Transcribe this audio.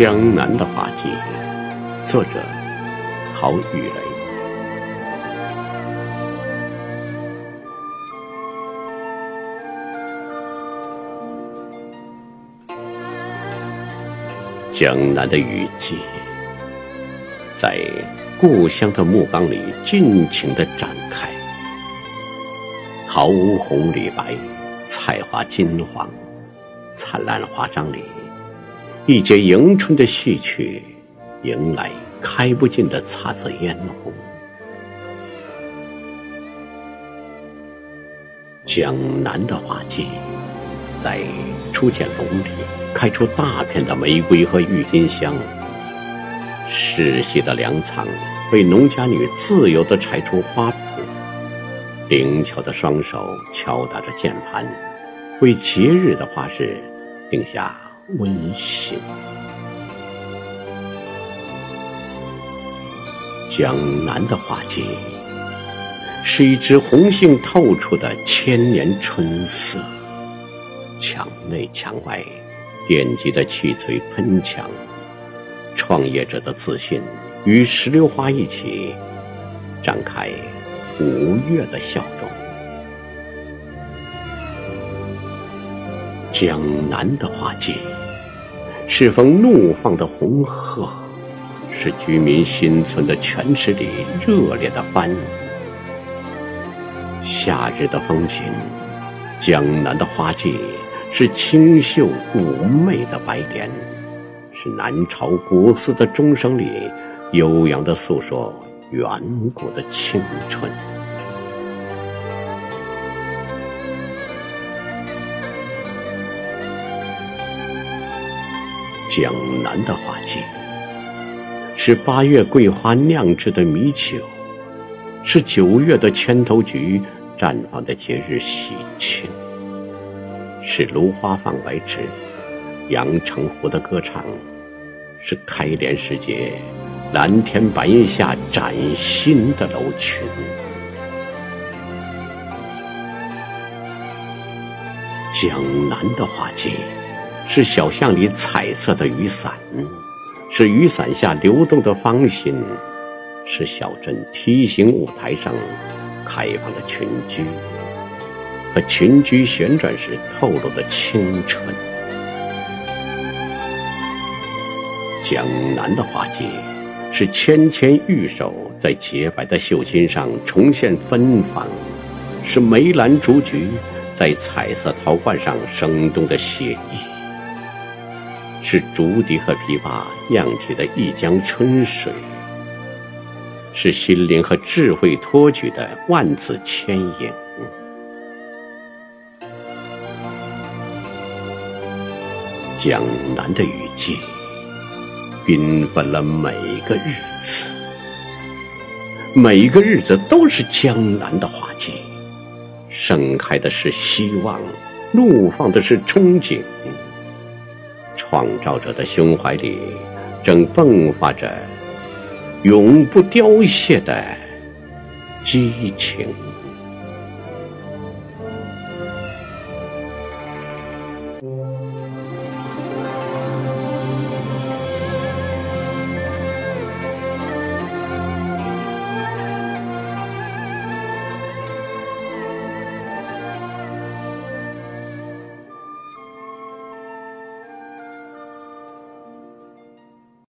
江南的花季，作者陶宇雷。江南的雨季，在故乡的木缸里尽情的展开，桃红李白，菜花金黄，灿烂花章里。一节迎春的戏曲，迎来开不尽的姹紫嫣红。江南的花季，在初见龙里开出大片的玫瑰和郁金香。世袭的粮仓为农家女自由地拆出花圃，灵巧的双手敲打着键盘，为节日的花市定下。温馨。江南的花季，是一支红杏透出的千年春色。墙内墙外，奠基的气髓喷墙，创业者的自信与石榴花一起，展开五月的笑容。江南的花季。适逢怒放的红鹤，是居民心存的泉池里热烈的欢。夏日的风情，江南的花季，是清秀妩媚的白莲，是南朝古寺的钟声里悠扬的诉说远古的青春。江南的花季，是八月桂花酿制的米酒，是九月的千头菊绽放的节日喜庆，是芦花放白池，阳澄湖的歌唱，是开联时节蓝天白云下崭新的楼群。江南的花季。是小巷里彩色的雨伞，是雨伞下流动的芳心，是小镇梯形舞台上开放的群居，和群居旋转时透露的青春。江南的花季，是纤纤玉手在洁白的绣巾上重现芬芳，是梅兰竹菊在彩色陶罐上生动的写意。是竹笛和琵琶酿起的一江春水，是心灵和智慧托举的万紫千影。江南的雨季，缤纷了每一个日子，每一个日子都是江南的花季，盛开的是希望，怒放的是憧憬。创造者的胸怀里，正迸发着永不凋谢的激情。